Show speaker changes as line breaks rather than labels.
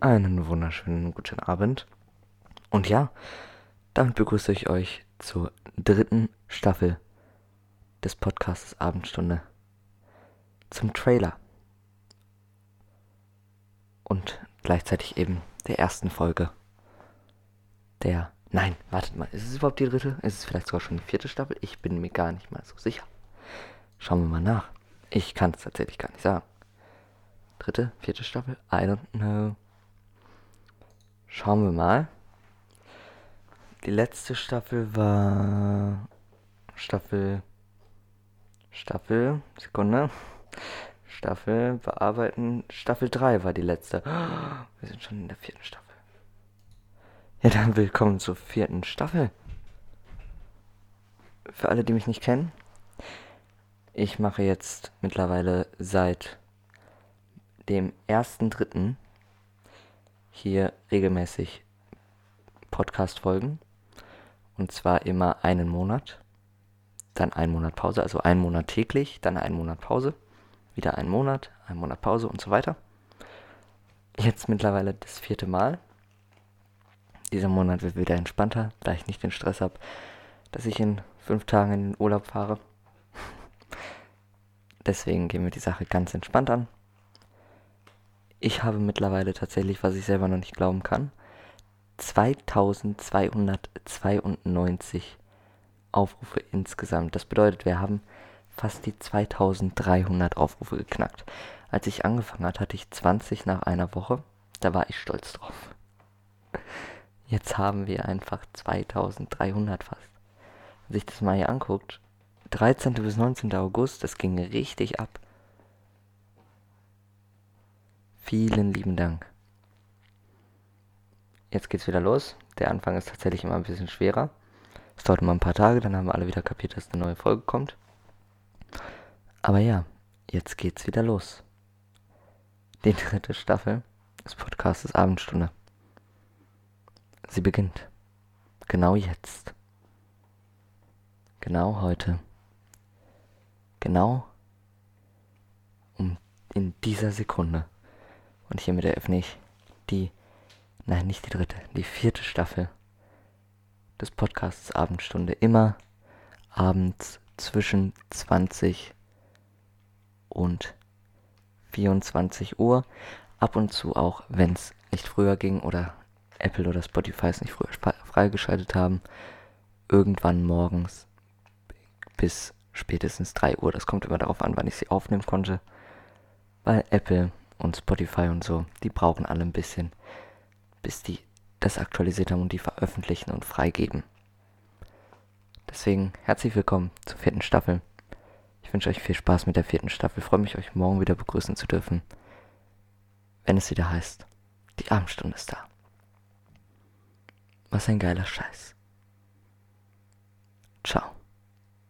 Einen wunderschönen guten Abend. Und ja, damit begrüße ich euch zur dritten Staffel des Podcasts Abendstunde. Zum Trailer. Und gleichzeitig eben der ersten Folge. Der. Nein, wartet mal. Ist es überhaupt die dritte? Ist es vielleicht sogar schon die vierte Staffel? Ich bin mir gar nicht mal so sicher. Schauen wir mal nach. Ich kann es tatsächlich gar nicht sagen. Dritte, vierte Staffel? I don't know. Schauen wir mal. Die letzte Staffel war Staffel Staffel Sekunde. Staffel bearbeiten. Staffel 3 war die letzte. Wir sind schon in der vierten Staffel. Ja, dann willkommen zur vierten Staffel. Für alle, die mich nicht kennen. Ich mache jetzt mittlerweile seit dem 1.3 hier regelmäßig Podcast-Folgen. Und zwar immer einen Monat. Dann einen Monat Pause, also einen Monat täglich, dann einen Monat Pause. Wieder einen Monat, einen Monat Pause und so weiter. Jetzt mittlerweile das vierte Mal. Dieser Monat wird wieder entspannter, da ich nicht den Stress habe, dass ich in fünf Tagen in den Urlaub fahre. Deswegen gehen wir die Sache ganz entspannt an. Ich habe mittlerweile tatsächlich, was ich selber noch nicht glauben kann, 2292 Aufrufe insgesamt. Das bedeutet, wir haben fast die 2300 Aufrufe geknackt. Als ich angefangen hat, hatte ich 20 nach einer Woche. Da war ich stolz drauf. Jetzt haben wir einfach 2300 fast. Wenn sich das mal hier anguckt, 13. bis 19. August, das ging richtig ab. Vielen lieben Dank. Jetzt geht's wieder los. Der Anfang ist tatsächlich immer ein bisschen schwerer. Es dauert immer ein paar Tage, dann haben wir alle wieder kapiert, dass eine neue Folge kommt. Aber ja, jetzt geht's wieder los. Die dritte Staffel des Podcasts Abendstunde. Sie beginnt. Genau jetzt. Genau heute. Genau um in dieser Sekunde. Und hiermit eröffne ich die, nein, nicht die dritte, die vierte Staffel des Podcasts Abendstunde. Immer abends zwischen 20 und 24 Uhr. Ab und zu auch, wenn es nicht früher ging oder Apple oder Spotify es nicht früher freigeschaltet haben, irgendwann morgens bis spätestens 3 Uhr. Das kommt immer darauf an, wann ich sie aufnehmen konnte. Weil Apple und Spotify und so, die brauchen alle ein bisschen, bis die das aktualisiert haben und die veröffentlichen und freigeben. Deswegen herzlich willkommen zur vierten Staffel. Ich wünsche euch viel Spaß mit der vierten Staffel. Ich freue mich, euch morgen wieder begrüßen zu dürfen, wenn es wieder heißt, die Abendstunde ist da. Was ein geiler Scheiß. Ciao.